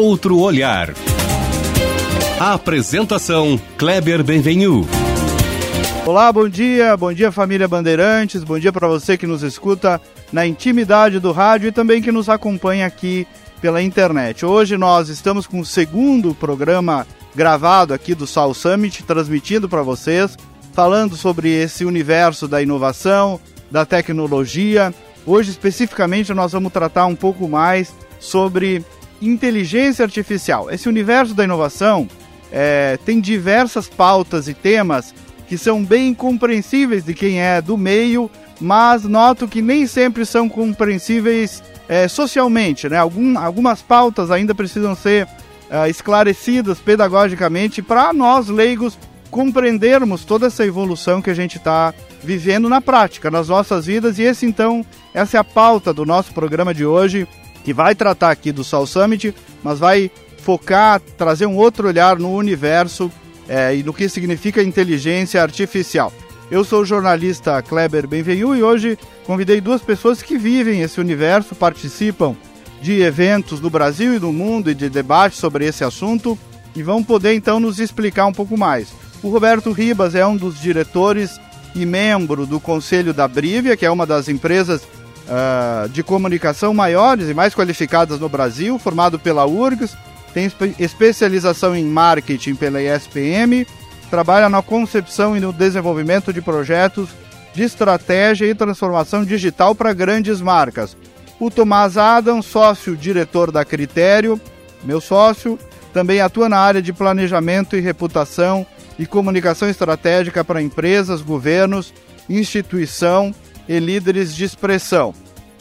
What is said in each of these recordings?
outro olhar. apresentação Kleber Benvenu. Olá, bom dia, bom dia família Bandeirantes, bom dia para você que nos escuta na intimidade do rádio e também que nos acompanha aqui pela internet. Hoje nós estamos com o segundo programa gravado aqui do Sal Summit, transmitindo para vocês, falando sobre esse universo da inovação, da tecnologia. Hoje especificamente nós vamos tratar um pouco mais sobre inteligência artificial. Esse universo da inovação é, tem diversas pautas e temas que são bem compreensíveis de quem é do meio, mas noto que nem sempre são compreensíveis é, socialmente. Né? Algum, algumas pautas ainda precisam ser é, esclarecidas pedagogicamente para nós leigos compreendermos toda essa evolução que a gente está vivendo na prática, nas nossas vidas. E esse então, essa é a pauta do nosso programa de hoje, que vai tratar aqui do Sol Summit, mas vai focar, trazer um outro olhar no universo é, e no que significa inteligência artificial. Eu sou o jornalista Kleber Benvenu e hoje convidei duas pessoas que vivem esse universo, participam de eventos no Brasil e no mundo e de debates sobre esse assunto e vão poder então nos explicar um pouco mais. O Roberto Ribas é um dos diretores e membro do conselho da Brivia, que é uma das empresas uh, de comunicação maiores e mais qualificadas no Brasil, formado pela URGS, tem espe especialização em marketing pela ESPM, trabalha na concepção e no desenvolvimento de projetos de estratégia e transformação digital para grandes marcas. O Tomás Adam, sócio-diretor da Critério, meu sócio, também atua na área de planejamento e reputação e comunicação estratégica para empresas, governos, instituição e líderes de expressão.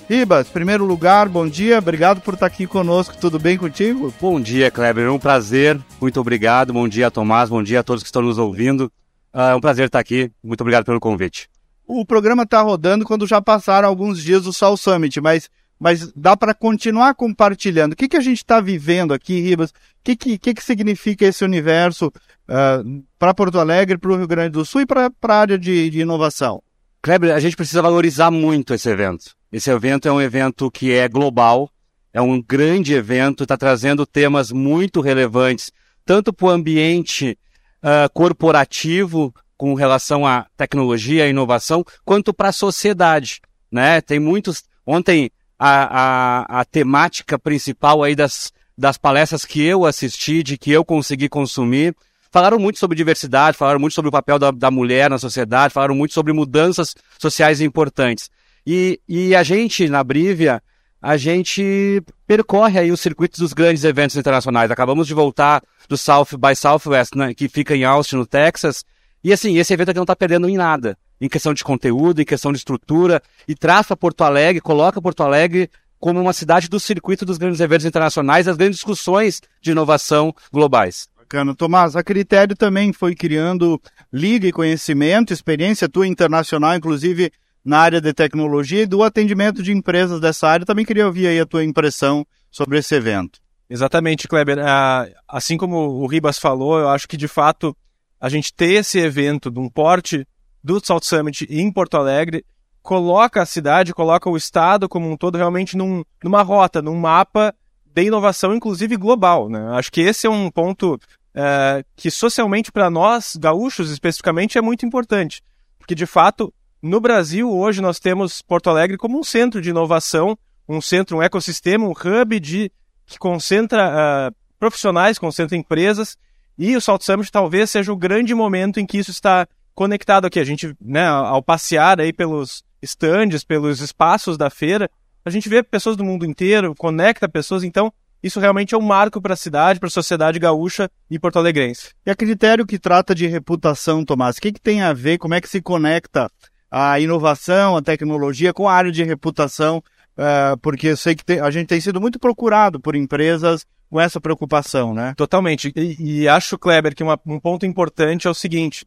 Ribas, primeiro lugar, bom dia, obrigado por estar aqui conosco, tudo bem contigo? Bom dia, Kleber, é um prazer, muito obrigado, bom dia, Tomás, bom dia a todos que estão nos ouvindo, ah, é um prazer estar aqui, muito obrigado pelo convite. O programa está rodando quando já passaram alguns dias do Sol Summit, mas, mas dá para continuar compartilhando. O que, que a gente está vivendo aqui, Ribas? O que, que, que, que significa esse universo uh, ah, para Porto Alegre, para o Rio Grande do Sul e para a área de, de inovação? Kleber, a gente precisa valorizar muito esse evento. Esse evento é um evento que é global, é um grande evento, está trazendo temas muito relevantes, tanto para o ambiente uh, corporativo, com relação à tecnologia e inovação, quanto para a sociedade. Né? Tem muitos. Ontem, a, a, a temática principal aí das, das palestras que eu assisti, de que eu consegui consumir, falaram muito sobre diversidade, falaram muito sobre o papel da, da mulher na sociedade, falaram muito sobre mudanças sociais importantes. E, e a gente, na Brívia, a gente percorre aí os circuitos dos grandes eventos internacionais. Acabamos de voltar do South by Southwest, né, que fica em Austin, no Texas. E assim, esse evento aqui não está perdendo em nada. Em questão de conteúdo, em questão de estrutura. E traz para Porto Alegre, coloca Porto Alegre como uma cidade do circuito dos grandes eventos internacionais, das grandes discussões de inovação globais. Bacana. Tomás, a Critério também foi criando liga e conhecimento, experiência tua internacional, inclusive na área de tecnologia e do atendimento de empresas dessa área. Também queria ouvir aí a tua impressão sobre esse evento. Exatamente, Kleber. Ah, assim como o Ribas falou, eu acho que de fato a gente ter esse evento de um porte do South Summit em Porto Alegre coloca a cidade, coloca o estado como um todo realmente num, numa rota, num mapa de inovação, inclusive global. Né? Acho que esse é um ponto é, que socialmente para nós, gaúchos especificamente, é muito importante. Porque de fato no Brasil, hoje, nós temos Porto Alegre como um centro de inovação, um centro, um ecossistema, um hub de, que concentra uh, profissionais, concentra empresas, e o Salt Summit talvez seja o grande momento em que isso está conectado aqui. A gente, né, ao passear aí pelos estandes, pelos espaços da feira, a gente vê pessoas do mundo inteiro, conecta pessoas, então isso realmente é um marco para a cidade, para a sociedade gaúcha e porto-alegrense. E a critério que trata de reputação, Tomás, o que, que tem a ver, como é que se conecta a inovação, a tecnologia com a área de reputação, uh, porque eu sei que a gente tem sido muito procurado por empresas com essa preocupação, né? Totalmente. E, e acho, Kleber, que uma, um ponto importante é o seguinte: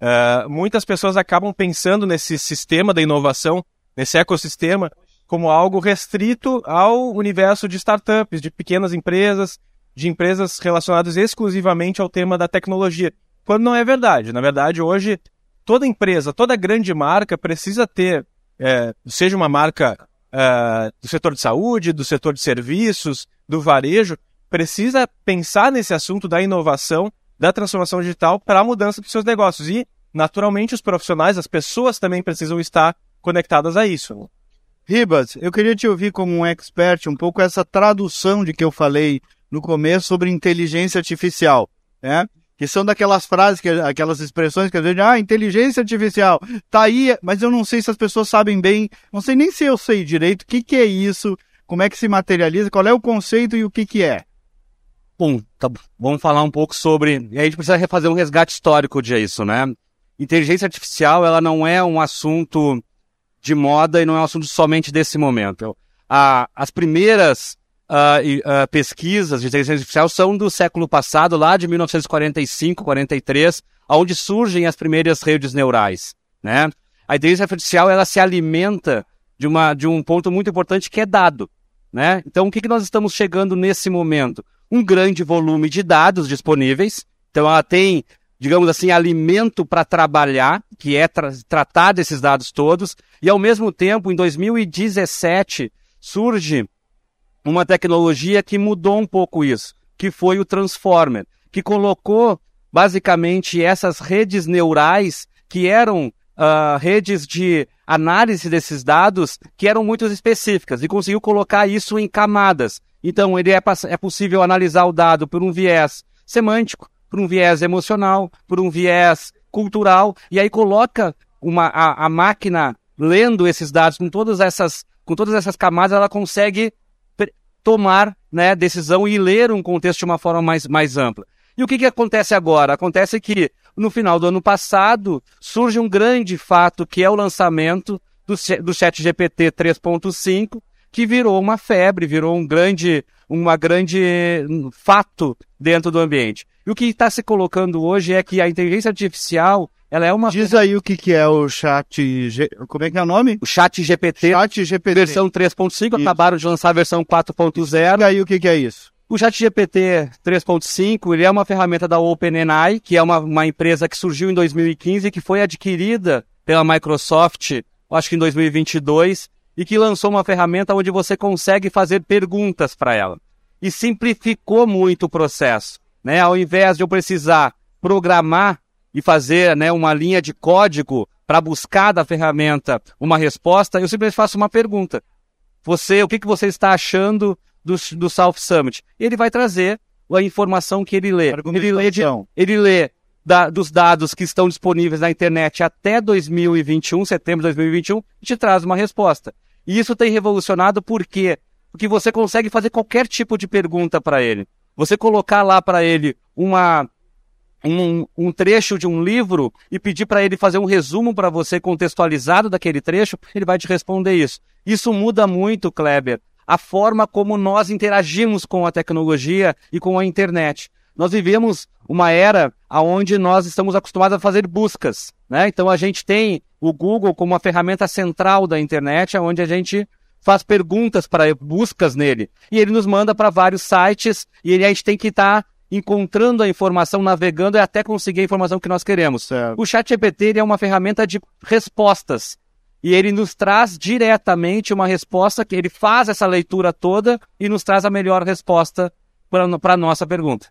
uh, muitas pessoas acabam pensando nesse sistema da inovação, nesse ecossistema, como algo restrito ao universo de startups, de pequenas empresas, de empresas relacionadas exclusivamente ao tema da tecnologia. Quando não é verdade. Na verdade, hoje toda empresa, toda grande marca precisa ter, é, seja uma marca é, do setor de saúde, do setor de serviços, do varejo, precisa pensar nesse assunto da inovação, da transformação digital para a mudança dos seus negócios. E, naturalmente, os profissionais, as pessoas também precisam estar conectadas a isso. Ribas, eu queria te ouvir como um expert um pouco essa tradução de que eu falei no começo sobre inteligência artificial, né? Que são daquelas frases, que, aquelas expressões que a gente, ah, inteligência artificial, tá aí, mas eu não sei se as pessoas sabem bem, não sei nem se eu sei direito o que, que é isso, como é que se materializa, qual é o conceito e o que, que é. Bom, tá, vamos falar um pouco sobre. E aí a gente precisa fazer um resgate histórico disso, né? Inteligência artificial, ela não é um assunto de moda e não é um assunto somente desse momento. A, as primeiras uh, uh, pesquisas de inteligência artificial são do século passado, lá de 1945, 43, onde surgem as primeiras redes neurais, né? A inteligência artificial, ela se alimenta de, uma, de um ponto muito importante que é dado, né? Então, o que, que nós estamos chegando nesse momento? Um grande volume de dados disponíveis, então ela tem digamos assim, alimento para trabalhar, que é tra tratar desses dados todos, e ao mesmo tempo, em 2017, surge uma tecnologia que mudou um pouco isso, que foi o Transformer, que colocou basicamente essas redes neurais que eram uh, redes de análise desses dados que eram muito específicas e conseguiu colocar isso em camadas. Então, ele é, é possível analisar o dado por um viés semântico, por um viés emocional, por um viés cultural, e aí coloca uma, a, a máquina lendo esses dados com todas essas, com todas essas camadas, ela consegue tomar né, decisão e ler um contexto de uma forma mais, mais ampla. E o que, que acontece agora? Acontece que no final do ano passado surge um grande fato que é o lançamento do, do Chat GPT 3.5, que virou uma febre, virou um grande, uma grande hum, fato dentro do ambiente. E o que está se colocando hoje é que a inteligência artificial ela é uma. Diz aí o que, que é o chat. G... Como é que é o nome? O chat GPT. Chat GPT. Versão 3.5, acabaram de lançar a versão 4.0. E aí o que, que é isso? O chat GPT 3.5 ele é uma ferramenta da OpenAI, que é uma, uma empresa que surgiu em 2015 e que foi adquirida pela Microsoft, acho que em 2022, e que lançou uma ferramenta onde você consegue fazer perguntas para ela. E simplificou muito o processo. Né? Ao invés de eu precisar programar e fazer né, uma linha de código para buscar da ferramenta uma resposta, eu simplesmente faço uma pergunta. Você, o que, que você está achando do, do South Summit? Ele vai trazer a informação que ele lê. Ele lê, de, ele lê da, dos dados que estão disponíveis na internet até 2021, setembro de 2021, e te traz uma resposta. E isso tem revolucionado por quê? Porque você consegue fazer qualquer tipo de pergunta para ele. Você colocar lá para ele uma um, um, trecho de um livro e pedir para ele fazer um resumo para você contextualizado daquele trecho, ele vai te responder isso. Isso muda muito, Kleber, a forma como nós interagimos com a tecnologia e com a internet. Nós vivemos uma era onde nós estamos acostumados a fazer buscas. Né? Então a gente tem o Google como uma ferramenta central da internet, onde a gente faz perguntas para buscas nele. E ele nos manda para vários sites e ele, a gente tem que estar tá encontrando a informação, navegando e até conseguir a informação que nós queremos. Certo. O chat GPT é uma ferramenta de respostas. E ele nos traz diretamente uma resposta que ele faz essa leitura toda e nos traz a melhor resposta para a nossa pergunta.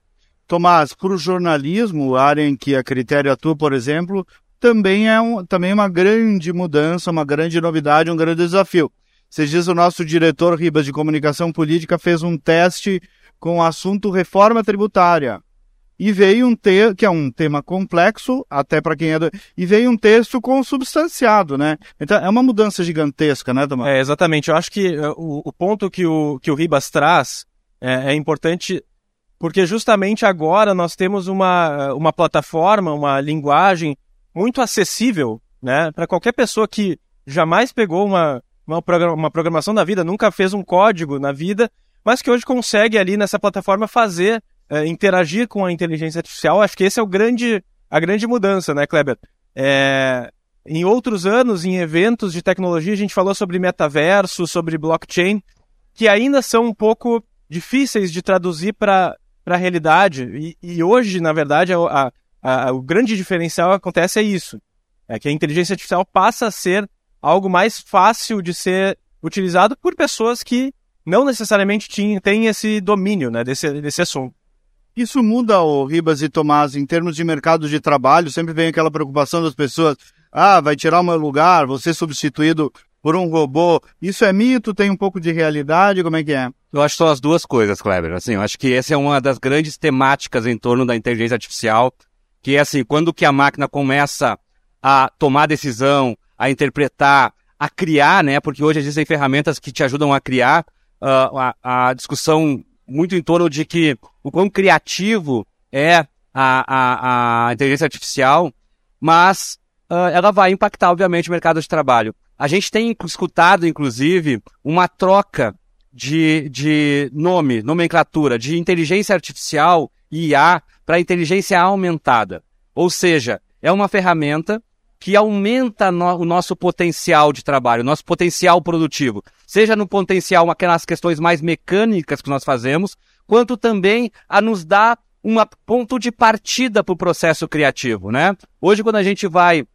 Tomás, para o jornalismo, a área em que a Critério atua, por exemplo, também é um, também uma grande mudança, uma grande novidade, um grande desafio. Esses dias o nosso diretor Ribas de Comunicação Política fez um teste com o assunto reforma tributária. E veio um texto, que é um tema complexo, até para quem é do... E veio um texto consubstanciado, né? Então é uma mudança gigantesca, né, Tomás? É, exatamente. Eu acho que uh, o, o, ponto que o, que o Ribas traz é, é importante porque justamente agora nós temos uma, uma plataforma, uma linguagem muito acessível né, para qualquer pessoa que jamais pegou uma, uma, programação da vida, nunca fez um código na vida, mas que hoje consegue ali nessa plataforma fazer, é, interagir com a inteligência artificial. Acho que esse é o grande, a grande mudança, né, Kleber? É, em outros anos, em eventos de tecnologia, a gente falou sobre metaverso, sobre blockchain, que ainda são um pouco difíceis de traduzir para a realidade. E, e, hoje, na verdade, a, a, a, o grande diferencial acontece é isso. É que a inteligência artificial passa a ser algo mais fácil de ser utilizado por pessoas que não necessariamente tinha, tem esse domínio né, desse, desse assunto. Isso muda, o Ribas e Tomás, em termos de mercado de trabalho? Sempre vem aquela preocupação das pessoas: ah, vai tirar o meu lugar, vou ser substituído por um robô. Isso é mito? Tem um pouco de realidade? Como é que é? Eu acho que são as duas coisas, Kleber. Assim, eu acho que essa é uma das grandes temáticas em torno da inteligência artificial, que é assim, quando que a máquina começa a tomar decisão, a interpretar, a criar, né? Porque hoje existem ferramentas que te ajudam a criar. Uh, a, a discussão muito em torno de que o quão criativo é a, a, a inteligência artificial, mas uh, ela vai impactar, obviamente, o mercado de trabalho. A gente tem escutado, inclusive, uma troca de, de nome, nomenclatura, de inteligência artificial, IA, para inteligência aumentada. Ou seja, é uma ferramenta que aumenta no, o nosso potencial de trabalho, o nosso potencial produtivo, seja no potencial aquelas questões mais mecânicas que nós fazemos, quanto também a nos dar um ponto de partida para o processo criativo, né? Hoje, quando a gente vai,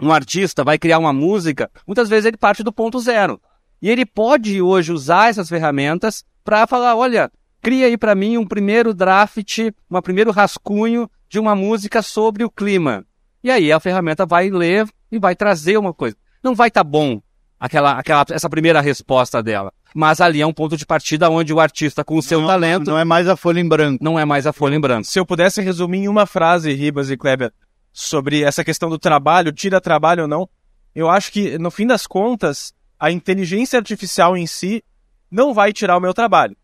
um artista vai criar uma música, muitas vezes ele parte do ponto zero. E ele pode hoje usar essas ferramentas para falar, olha, cria aí para mim um primeiro draft, um primeiro rascunho de uma música sobre o clima. E aí a ferramenta vai ler e vai trazer uma coisa. Não vai estar tá bom aquela, aquela, essa primeira resposta dela. Mas ali é um ponto de partida onde o artista, com o seu não, talento. Não é mais a folha em branco. Não é mais a folha em branco. Se eu pudesse resumir em uma frase, Ribas e Kleber, sobre essa questão do trabalho, tira trabalho ou não, eu acho que, no fim das contas, a inteligência artificial em si não vai tirar o meu trabalho.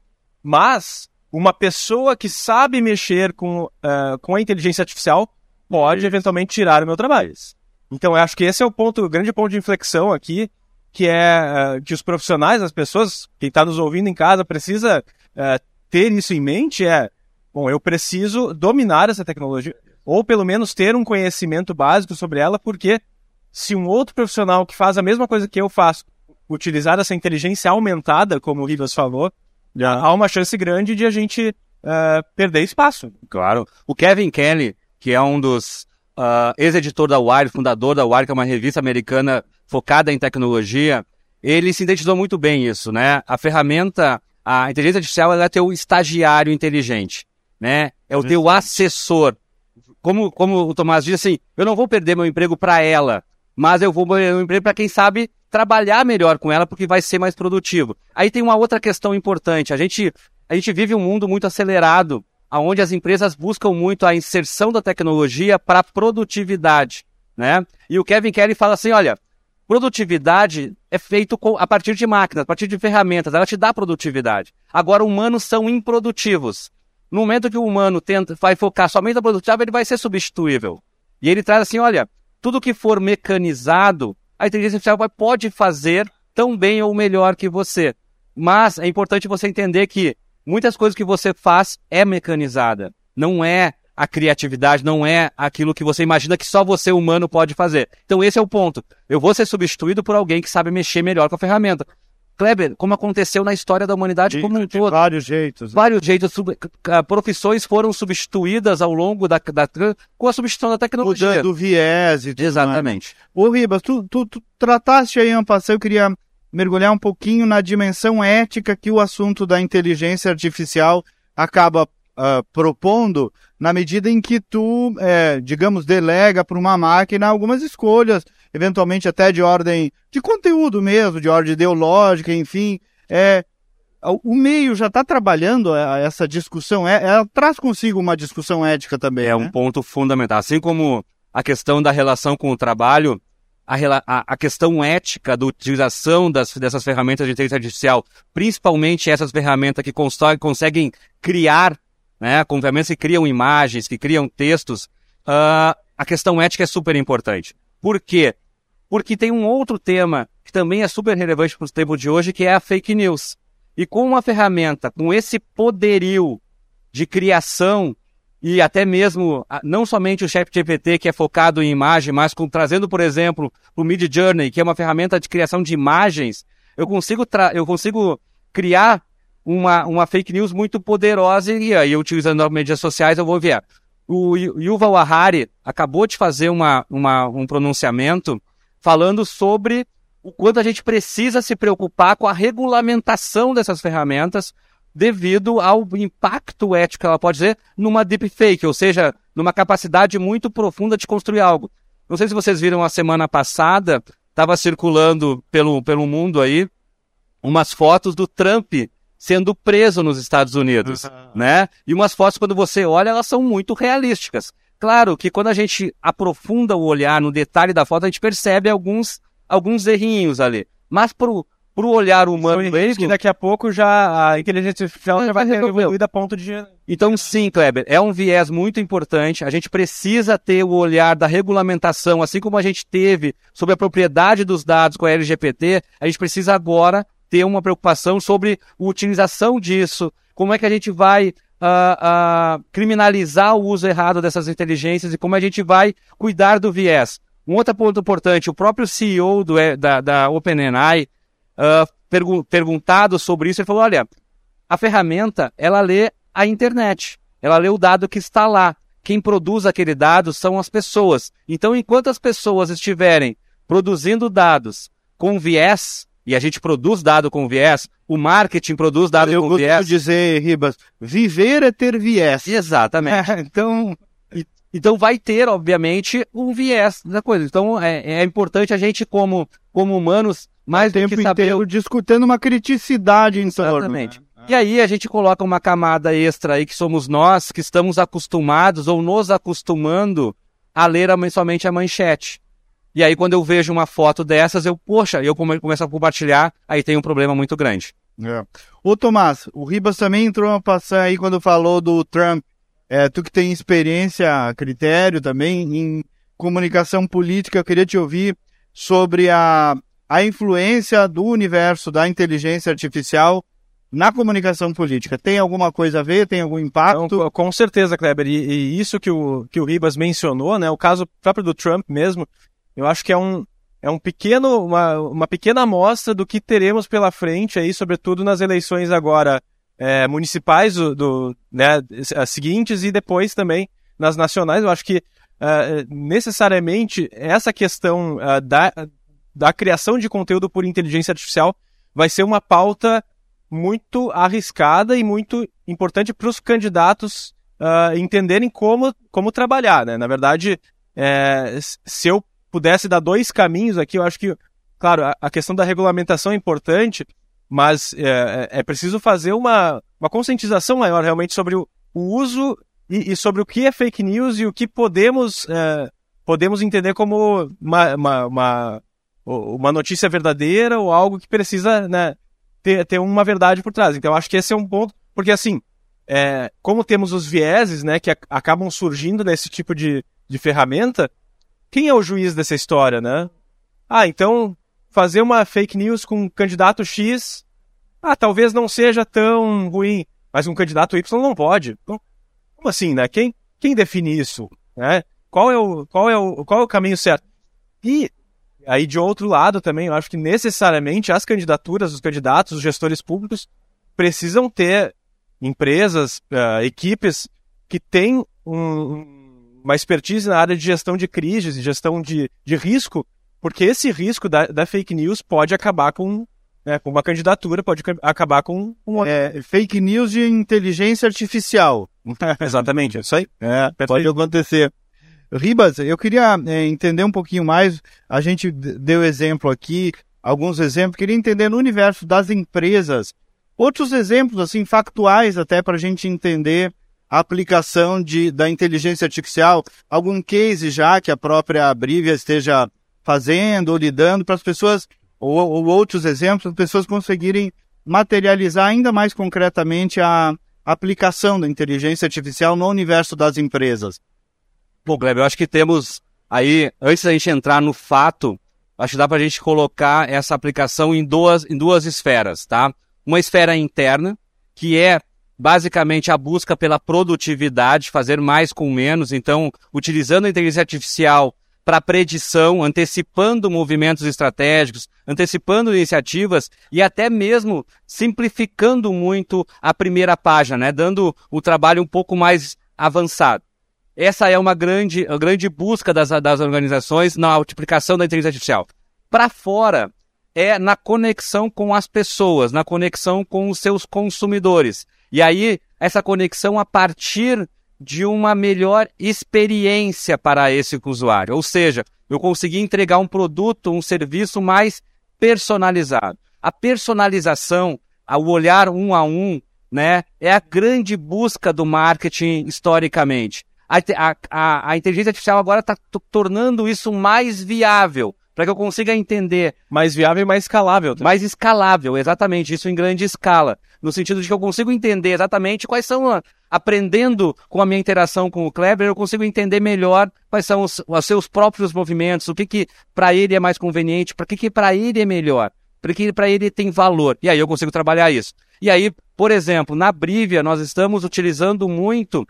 Mas uma pessoa que sabe mexer com, uh, com a inteligência artificial pode eventualmente tirar o meu trabalho. Então eu acho que esse é o ponto, o grande ponto de inflexão aqui, que é uh, que os profissionais, as pessoas, quem está nos ouvindo em casa, precisa uh, ter isso em mente, é, bom, eu preciso dominar essa tecnologia, ou pelo menos ter um conhecimento básico sobre ela, porque se um outro profissional que faz a mesma coisa que eu faço, utilizar essa inteligência aumentada, como o Rivas falou, há uma chance grande de a gente uh, perder espaço. Claro. O Kevin Kelly, que é um dos uh, ex-editor da Wire, fundador da Wire, que é uma revista americana focada em tecnologia, ele sintetizou muito bem isso, né? A ferramenta, a inteligência artificial, ela é teu estagiário inteligente, né? É o teu assessor. Como, como o Tomás diz assim, eu não vou perder meu emprego para ela, mas eu vou perder meu emprego para quem sabe trabalhar melhor com ela porque vai ser mais produtivo. Aí tem uma outra questão importante. A gente, a gente vive um mundo muito acelerado onde as empresas buscam muito a inserção da tecnologia para produtividade, né? E o Kevin Kelly fala assim, olha, produtividade é feito a partir de máquinas, a partir de ferramentas, ela te dá produtividade. Agora, humanos são improdutivos. No momento que o humano tenta, vai focar somente na produtividade, ele vai ser substituível. E ele traz assim, olha, tudo que for mecanizado, a inteligência artificial pode fazer tão bem ou melhor que você. Mas é importante você entender que muitas coisas que você faz é mecanizada. Não é a criatividade, não é aquilo que você imagina que só você humano pode fazer. Então esse é o ponto. Eu vou ser substituído por alguém que sabe mexer melhor com a ferramenta. Kleber, como aconteceu na história da humanidade de, como um todo. Vários jeitos. Vários jeitos. Profissões foram substituídas ao longo da, da com a substituição da tecnologia. Do, do viés e tudo Exatamente. Mais. Ô Ribas, tu, tu, tu trataste aí, Ampassão, eu queria mergulhar um pouquinho na dimensão ética que o assunto da inteligência artificial acaba uh, propondo na medida em que tu, é, digamos, delega para uma máquina algumas escolhas, eventualmente até de ordem de conteúdo mesmo, de ordem ideológica, enfim. É, o meio já está trabalhando é, essa discussão, é, ela traz consigo uma discussão ética também. É né? um ponto fundamental. Assim como a questão da relação com o trabalho, a, a questão ética da utilização das, dessas ferramentas de inteligência artificial, principalmente essas ferramentas que conseguem criar né, com ferramentas que criam imagens, que criam textos, uh, a questão ética é super importante. Por quê? Porque tem um outro tema que também é super relevante para o tempo de hoje, que é a fake news. E com uma ferramenta, com esse poderio de criação e até mesmo, não somente o ChatGPT, que é focado em imagem, mas com, trazendo, por exemplo, o Mid Journey, que é uma ferramenta de criação de imagens, eu consigo, eu consigo criar uma, uma fake news muito poderosa e aí, utilizando as mídias sociais, eu vou ver. O Yuval Harari acabou de fazer uma, uma, um pronunciamento falando sobre o quanto a gente precisa se preocupar com a regulamentação dessas ferramentas devido ao impacto ético que ela pode ter numa deepfake, ou seja, numa capacidade muito profunda de construir algo. Não sei se vocês viram a semana passada, estava circulando pelo, pelo mundo aí umas fotos do Trump sendo preso nos Estados Unidos, né? E umas fotos, quando você olha, elas são muito realísticas. Claro que quando a gente aprofunda o olhar no detalhe da foto, a gente percebe alguns, alguns errinhos ali. Mas pro, pro olhar humano mesmo... que daqui a pouco já a inteligência artificial já vai ter evoluído a ponto de... Então sim, Kleber, é um viés muito importante. A gente precisa ter o olhar da regulamentação, assim como a gente teve sobre a propriedade dos dados com a LGPT, a gente precisa agora ter uma preocupação sobre a utilização disso, como é que a gente vai uh, uh, criminalizar o uso errado dessas inteligências e como a gente vai cuidar do viés. Um outro ponto importante, o próprio CEO do, da, da OpenAI, uh, pergu perguntado sobre isso, ele falou, olha, a ferramenta, ela lê a internet, ela lê o dado que está lá. Quem produz aquele dado são as pessoas. Então, enquanto as pessoas estiverem produzindo dados com viés, e a gente produz dado com viés, o marketing produz dado Eu com viés. Eu dizer, Ribas, viver é ter viés. Exatamente. Então, então vai ter, obviamente, um viés da coisa. Então é, é importante a gente, como, como humanos, mais o tempo do que saber... inteiro discutindo uma criticidade em torno. Exatamente. Né? E aí a gente coloca uma camada extra aí que somos nós, que estamos acostumados ou nos acostumando a ler somente a manchete. E aí, quando eu vejo uma foto dessas, eu, poxa, eu começo a compartilhar, aí tem um problema muito grande. É. Ô, Tomás, o Ribas também entrou a passar aí quando falou do Trump. É, tu que tem experiência, critério também em comunicação política, eu queria te ouvir sobre a, a influência do universo da inteligência artificial na comunicação política. Tem alguma coisa a ver? Tem algum impacto? Então, com certeza, Kleber. E, e, isso que o, que o Ribas mencionou, né, o caso próprio do Trump mesmo, eu acho que é um, é um pequeno, uma, uma pequena amostra do que teremos pela frente aí, sobretudo nas eleições agora é, municipais do, do, né, as seguintes e depois também nas nacionais. Eu acho que uh, necessariamente essa questão uh, da, da criação de conteúdo por inteligência artificial vai ser uma pauta muito arriscada e muito importante para os candidatos uh, entenderem como, como trabalhar. Né? Na verdade, é, se eu pudesse dar dois caminhos aqui, eu acho que, claro, a, a questão da regulamentação é importante, mas é, é, é preciso fazer uma, uma conscientização maior realmente sobre o, o uso e, e, sobre o que é fake news e o que podemos, é, podemos entender como uma, uma, uma, uma, notícia verdadeira ou algo que precisa né, ter, ter uma verdade por trás. Então, acho que esse é um ponto, porque assim, é, como temos os vieses né, que acabam surgindo nesse tipo de, de ferramenta, quem é o juiz dessa história, né? Ah, então fazer uma fake news com um candidato X, ah, talvez não seja tão ruim, mas um candidato Y não pode. Como assim, né? Quem, quem define isso? Né? Qual, é o, qual, é o, qual é o caminho certo? E aí, de outro lado também, eu acho que necessariamente as candidaturas, os candidatos, os gestores públicos precisam ter empresas, uh, equipes que têm um, uma expertise na área de gestão de crises, gestão de, de risco, porque esse risco da, da fake news pode acabar com, né, com uma candidatura, pode acabar com um... É, fake news de inteligência artificial. Exatamente, é isso aí. É, pode acontecer. Ribas, eu queria é, entender um pouquinho mais, a gente deu exemplo aqui, alguns exemplos, queria entender no universo das empresas, outros exemplos, assim, factuais até para a gente entender a aplicação de, da inteligência artificial, algum case já que a própria Brivia esteja fazendo ou lidando para as pessoas, ou, ou outros exemplos, as pessoas conseguirem materializar ainda mais concretamente a aplicação da inteligência artificial no universo das empresas. Bom, Kleber, eu acho que temos aí, antes da gente entrar no fato, acho que dá para a gente colocar essa aplicação em duas, em duas esferas, tá? Uma esfera interna, que é basicamente a busca pela produtividade, fazer mais com menos, então utilizando a inteligência artificial para predição, antecipando movimentos estratégicos, antecipando iniciativas e até mesmo simplificando muito a primeira página, né, dando o trabalho um pouco mais avançado. Essa é uma grande, uma grande busca das, das organizações na multiplicação da inteligência artificial. Para fora, é na conexão com as pessoas, na conexão com os seus consumidores. E aí, essa conexão a partir de uma melhor experiência para esse usuário. Ou seja, eu consegui entregar um produto, um serviço mais personalizado. A personalização, o olhar um a um, né, é a grande busca do marketing historicamente. A, a, a inteligência artificial agora está tornando isso mais viável, para que eu consiga entender. Mais viável e mais escalável. Tá? Mais escalável, exatamente, isso em grande escala. No sentido de que eu consigo entender exatamente quais são, aprendendo com a minha interação com o Kleber, eu consigo entender melhor quais são os, os seus próprios movimentos, o que que para ele é mais conveniente, para que que para ele é melhor, para que para ele tem valor. E aí eu consigo trabalhar isso. E aí, por exemplo, na Brivia nós estamos utilizando muito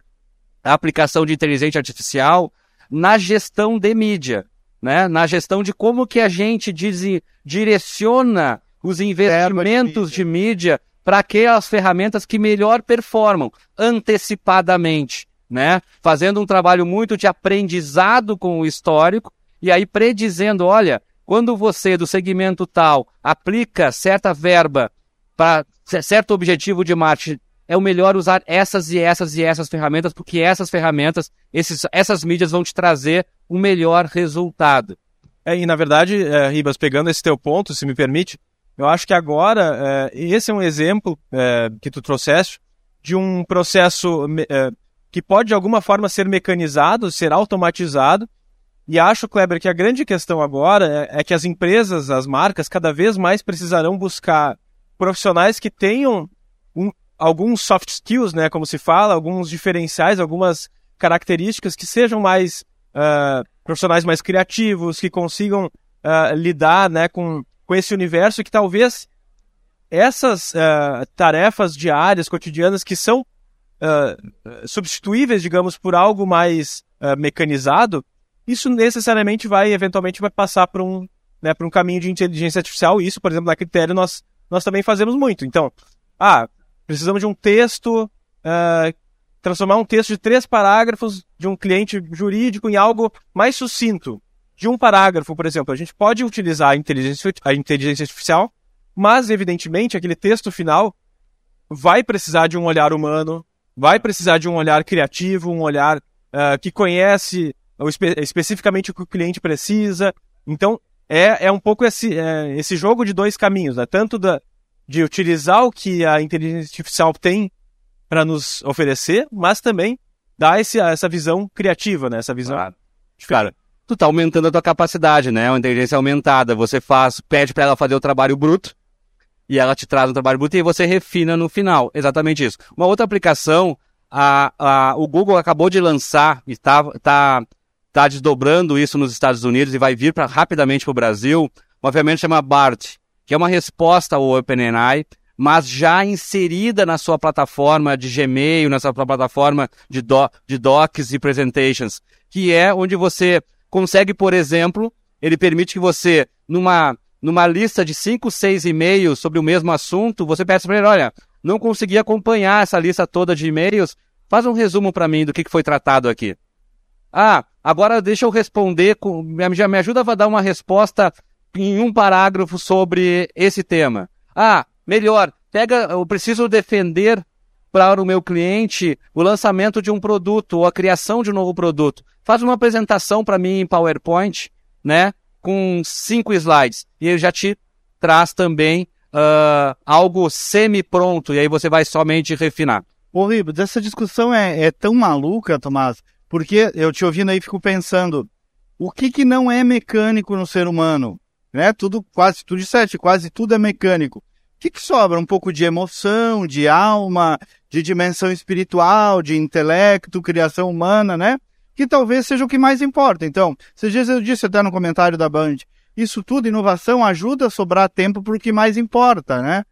a aplicação de inteligência artificial na gestão de mídia, né? Na gestão de como que a gente diz, direciona os investimentos de mídia para aquelas ferramentas que melhor performam antecipadamente, né? Fazendo um trabalho muito de aprendizado com o histórico e aí predizendo, olha, quando você do segmento tal aplica certa verba para certo objetivo de marketing é o melhor usar essas e essas e essas ferramentas, porque essas ferramentas, esses, essas mídias vão te trazer um melhor resultado. É, e na verdade, é, Ribas, pegando esse teu ponto, se me permite, eu acho que agora, é, esse é um exemplo é, que tu trouxeste de um processo é, que pode de alguma forma ser mecanizado, ser automatizado, e acho, Kleber, que a grande questão agora é, que as empresas, as marcas, cada vez mais precisarão buscar profissionais que tenham um, alguns soft skills, né, como se fala, alguns diferenciais, algumas características que sejam mais uh, profissionais mais criativos, que consigam uh, lidar, né, com, com esse universo que talvez essas uh, tarefas diárias, cotidianas, que são substituíveis, digamos, por algo mais mecanizado, isso necessariamente vai, eventualmente, vai passar por um, né, por um caminho de inteligência artificial. Isso, por exemplo, na Critério, nós, nós também fazemos muito. Então, ah, Precisamos de um texto, uh, transformar um texto de três parágrafos de um cliente jurídico em algo mais sucinto. De um parágrafo, por exemplo, a gente pode utilizar a inteligência, a inteligência artificial, mas, evidentemente, aquele texto final vai precisar de um olhar humano, vai precisar de um olhar criativo, um olhar uh, que conhece espe especificamente o que o cliente precisa. Então, é, é um pouco esse, é, esse jogo de dois caminhos, né? tanto da, de utilizar o que a inteligência artificial tem para nos oferecer, mas também dar esse, essa visão criativa, né? Essa visão. Claro. Cara, tu tá aumentando a tua capacidade, né? Uma inteligência aumentada. Você faz, pede para ela fazer o trabalho bruto e ela te traz o trabalho bruto e você refina no final. Exatamente isso. Uma outra aplicação, a, a, o Google acabou de lançar e está tá, tá desdobrando isso nos Estados Unidos e vai vir pra, rapidamente para o Brasil, uma ferramenta chamada BART que é uma resposta ao OpenAI, mas já inserida na sua plataforma de Gmail, na sua plataforma de, do, de docs e presentations, que é onde você consegue, por exemplo, ele permite que você, numa, numa lista de 5, 6 e-mails sobre o mesmo assunto, você peça para ele, olha, não consegui acompanhar essa lista toda de e-mails, faz um resumo para mim do que, foi tratado aqui. Ah, agora deixa eu responder, já me ajuda a dar uma resposta em um parágrafo sobre esse tema. Ah, melhor, pega, eu preciso defender para o meu cliente o lançamento de um produto ou a criação de um novo produto. Faz uma apresentação para mim em PowerPoint, né, com cinco slides e ele já te traz também uh, algo semi-pronto e aí você vai somente refinar. Ô, Ribas, essa discussão é, é tão maluca, Tomás, porque eu te ouvindo aí fico pensando, o que, que não é mecânico no ser humano? né? Tudo, quase, tudo disseste, quase tudo é mecânico. O que, que sobra? Um pouco de emoção, de alma, de dimensão espiritual, de intelecto, criação humana, né? Que talvez seja o que mais importa. Então, esses dias eu disse até no comentário da Band, isso tudo, inovação, ajuda a sobrar tempo para o que mais importa, né?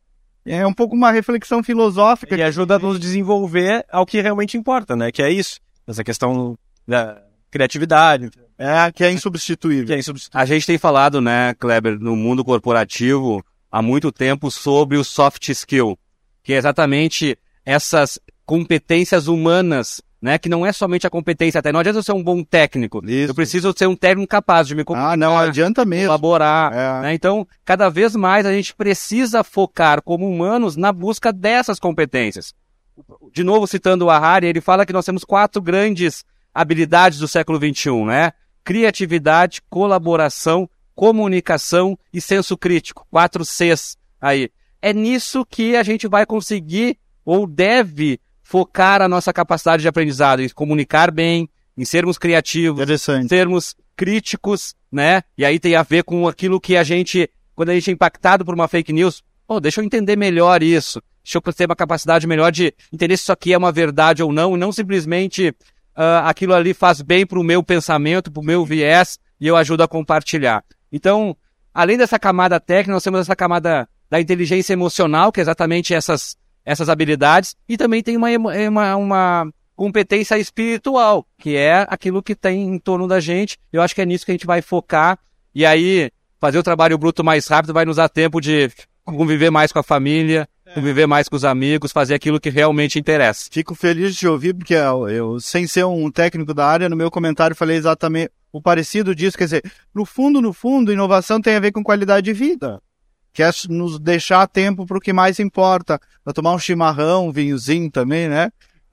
É um pouco uma reflexão filosófica. E ajuda a nos desenvolver ao que realmente importa, né? Que é isso. Essa questão da criatividade. É, que é insubstituível. Que é insubstituível. A gente tem falado, né, Kleber, no mundo corporativo há muito tempo sobre o soft skill, que é exatamente essas competências humanas né? Que não é somente a competência técnica. Não adianta eu ser um bom técnico. Isso. Eu preciso ser um técnico capaz de me Ah, não adianta mesmo. colaborar. É. né? Então, cada vez mais a gente precisa focar como humanos na busca dessas competências. De novo, citando o Harari, ele fala que nós temos quatro grandes habilidades do século XXI, né? Criatividade, colaboração, comunicação e senso crítico. Quatro Cs aí. É nisso que a gente vai conseguir ou deve focar a nossa capacidade de aprendizado, em comunicar bem, em sermos criativos, sermos críticos, né? E aí tem a ver com aquilo que a gente, quando a gente é impactado por uma fake news, pô, deixa eu entender melhor isso. Deixa eu ter uma capacidade melhor de entender se isso aqui é uma verdade ou não, e não simplesmente ah, aquilo ali faz bem para o meu pensamento, para o meu viés, e eu ajudo a compartilhar. Então, além dessa camada técnica, nós temos essa camada da inteligência emocional, que é exatamente essas, essas habilidades, e também tem uma, uma, uma competência espiritual, que é aquilo que tem em torno da gente. Eu acho que é nisso que a gente vai focar, e aí fazer o trabalho bruto mais rápido vai nos dar tempo de conviver mais com a família, conviver mais com os amigos, fazer aquilo que realmente interessa. Fico feliz de te ouvir, porque eu, eu, sem ser um técnico da área, no meu comentário falei exatamente o parecido disso. Quer dizer, no fundo, no fundo, inovação tem a ver com qualidade de vida. Que é nos deixar tempo para o que mais importa. Para tomar um chimarrão, um vinhozinho também, né?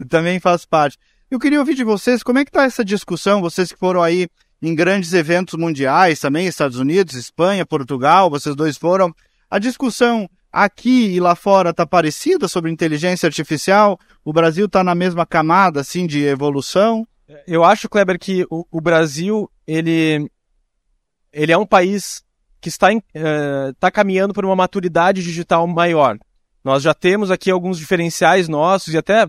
Também faz parte. Eu queria ouvir de vocês, como é que está essa discussão? Vocês que foram aí em grandes eventos mundiais também, Estados Unidos, Espanha, Portugal, vocês dois foram. A discussão aqui e lá fora está parecida sobre inteligência artificial? O Brasil está na mesma camada assim de evolução? Eu acho, Kleber, que o, o Brasil, ele, ele é um país que está, em- está caminhando por uma maturidade digital maior. Nós já temos aqui alguns diferenciais nossos e até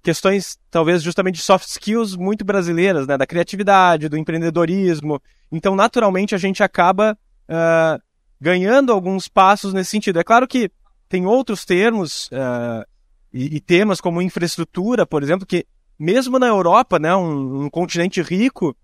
questões, talvez, justamente de soft skills muito brasileiras, né? Da criatividade, do empreendedorismo. Então, naturalmente, a gente acaba eh, ganhando alguns passos nesse sentido. É claro que tem outros termos eh, e, e temas como infraestrutura, por exemplo, que mesmo na Europa, né, um, um continente rico,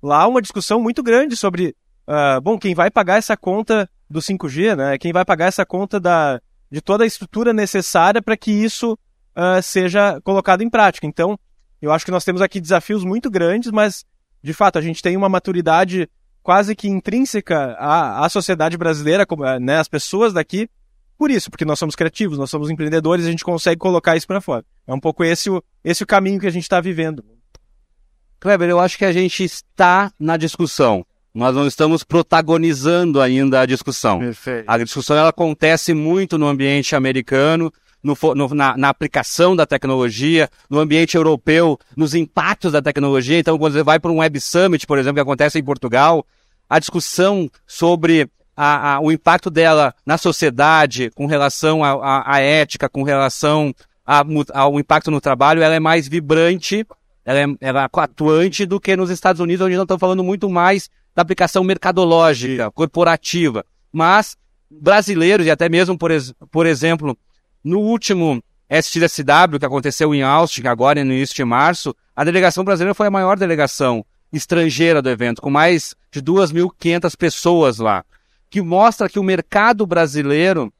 lá há uma discussão muito grande sobre, ah, bom, quem vai pagar essa conta do 5G, né? Quem vai pagar essa conta da, de toda a estrutura necessária para que isso ah, seja colocado em prática. Então, eu acho que nós temos aqui desafios muito grandes, mas, de fato, a gente tem uma maturidade quase que intrínseca à, à sociedade brasileira, como, ah, né, as pessoas daqui, por isso, porque nós somos criativos, nós somos empreendedores, a gente consegue colocar isso para fora. É um pouco esse esse o caminho que a gente está vivendo. Kleber, eu acho que a gente está na discussão. Nós não estamos protagonizando ainda a discussão. Perfeito. A discussão ela acontece muito no ambiente americano, no no- na, na aplicação da tecnologia, no ambiente europeu, nos impactos da tecnologia. Então, quando você vai para um Web Summit, por exemplo, que acontece em Portugal, a discussão sobre a- a- o impacto dela na sociedade, com relação à- ética, com relação a ao impacto no trabalho, ela é mais vibrante, ela é, ela é atuante do que nos Estados Unidos, onde nós estamos falando muito mais da aplicação mercadológica, corporativa. Mas brasileiros, e até mesmo, por, ex- por exemplo, no último SXSW, que aconteceu em Austin, agora no início de março, a delegação brasileira foi a maior delegação estrangeira do evento, com mais de 2.500 pessoas lá, que mostra que o mercado brasileiro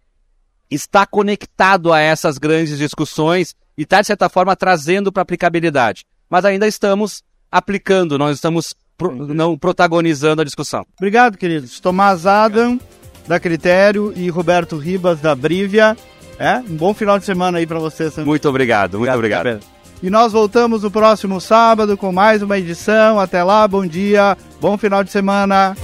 está conectado a essas grandes discussões e está, de certa forma, trazendo para aplicabilidade. Mas ainda estamos aplicando, nós estamos pro- não protagonizando a discussão. Obrigado, queridos. Tomás Adam, da Critério, e Roberto Ribas, da Brívia. É, um bom final de semana aí para vocês. Muito obrigado, muito obrigado. Kleber. E nós voltamos no próximo sábado com mais uma edição. Até lá, bom dia, bom final de semana.